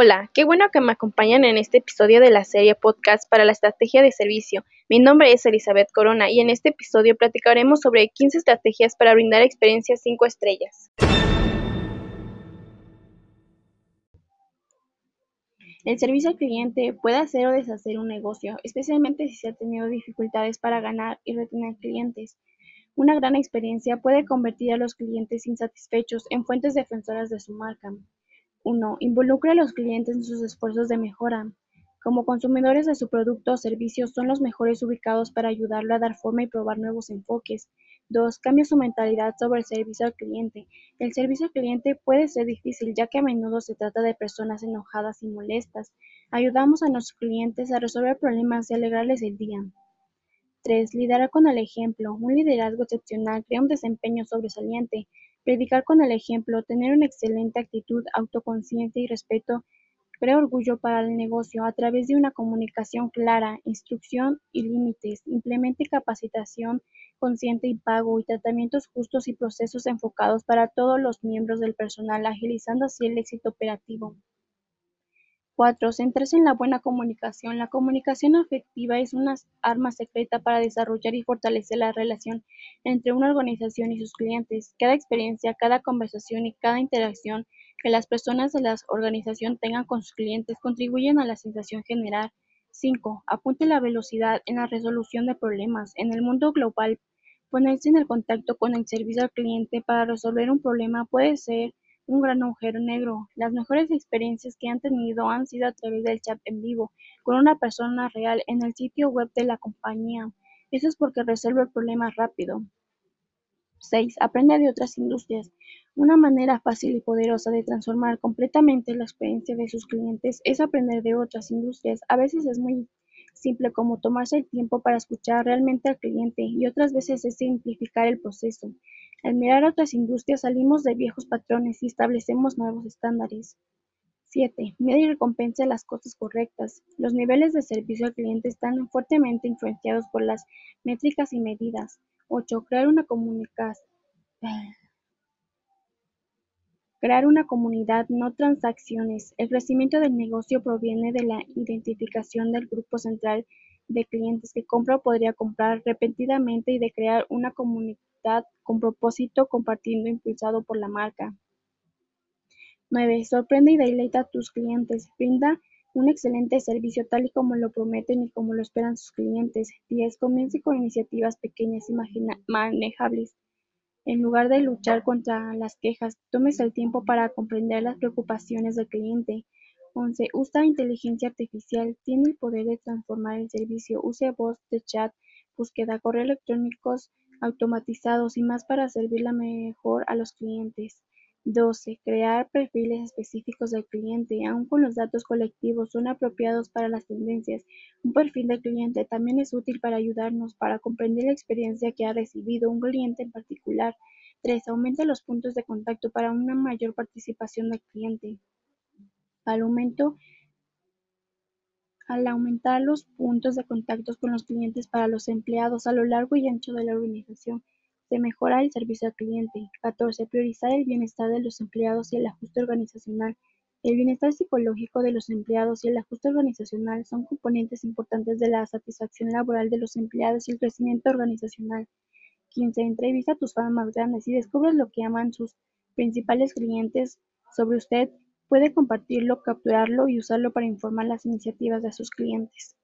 Hola, qué bueno que me acompañan en este episodio de la serie podcast para la estrategia de servicio. Mi nombre es Elizabeth Corona y en este episodio platicaremos sobre 15 estrategias para brindar experiencias 5 estrellas. El servicio al cliente puede hacer o deshacer un negocio, especialmente si se ha tenido dificultades para ganar y retener clientes. Una gran experiencia puede convertir a los clientes insatisfechos en fuentes defensoras de su marca. 1. Involucre a los clientes en sus esfuerzos de mejora. Como consumidores de su producto o servicio son los mejores ubicados para ayudarlo a dar forma y probar nuevos enfoques. 2. Cambie su mentalidad sobre el servicio al cliente. El servicio al cliente puede ser difícil ya que a menudo se trata de personas enojadas y molestas. Ayudamos a nuestros clientes a resolver problemas y alegrarles el día. 3. Liderar con el ejemplo. Un liderazgo excepcional crea un desempeño sobresaliente. Predicar con el ejemplo, tener una excelente actitud, autoconciencia y respeto crea orgullo para el negocio a través de una comunicación clara, instrucción y límites. Implemente capacitación consciente y pago y tratamientos justos y procesos enfocados para todos los miembros del personal, agilizando así el éxito operativo. 4. Centrarse en la buena comunicación. La comunicación afectiva es una arma secreta para desarrollar y fortalecer la relación entre una organización y sus clientes. Cada experiencia, cada conversación y cada interacción que las personas de la organización tengan con sus clientes contribuyen a la sensación general. 5. Apunte la velocidad en la resolución de problemas. En el mundo global, ponerse en el contacto con el servicio al cliente para resolver un problema puede ser un gran agujero negro. Las mejores experiencias que han tenido han sido a través del chat en vivo, con una persona real en el sitio web de la compañía. Eso es porque resuelve el problema rápido. 6. Aprende de otras industrias. Una manera fácil y poderosa de transformar completamente la experiencia de sus clientes es aprender de otras industrias. A veces es muy simple como tomarse el tiempo para escuchar realmente al cliente y otras veces es simplificar el proceso. Al mirar otras industrias salimos de viejos patrones y establecemos nuevos estándares. 7. Mide y recompensa las cosas correctas. Los niveles de servicio al cliente están fuertemente influenciados por las métricas y medidas. 8. Crear una Crear una comunidad, no transacciones. El crecimiento del negocio proviene de la identificación del grupo central de clientes que compra o podría comprar repetidamente y de crear una con propósito compartiendo impulsado por la marca. 9. Sorprende y deleita a tus clientes. Brinda un excelente servicio tal y como lo prometen y como lo esperan sus clientes. 10. Comience con iniciativas pequeñas y manejables. En lugar de luchar contra las quejas, tomes el tiempo para comprender las preocupaciones del cliente. 11. Usa inteligencia artificial. Tiene el poder de transformar el servicio. Use voz de chat, búsqueda, correo electrónicos, automatizados y más para servirla mejor a los clientes. 12. Crear perfiles específicos del cliente, aun con los datos colectivos son apropiados para las tendencias. Un perfil del cliente también es útil para ayudarnos para comprender la experiencia que ha recibido un cliente en particular. 3. Aumenta los puntos de contacto para una mayor participación del cliente. Al aumento al aumentar los puntos de contacto con los clientes para los empleados a lo largo y ancho de la organización, se mejora el servicio al cliente. 14. Priorizar el bienestar de los empleados y el ajuste organizacional. El bienestar psicológico de los empleados y el ajuste organizacional son componentes importantes de la satisfacción laboral de los empleados y el crecimiento organizacional. 15. Entrevista a tus fans más grandes y descubres lo que aman sus principales clientes sobre usted Puede compartirlo, capturarlo y usarlo para informar las iniciativas de sus clientes.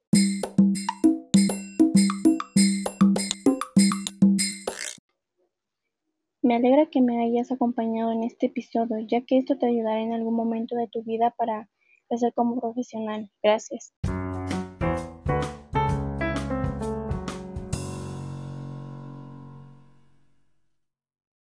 Me alegra que me hayas acompañado en este episodio, ya que esto te ayudará en algún momento de tu vida para crecer como profesional. Gracias.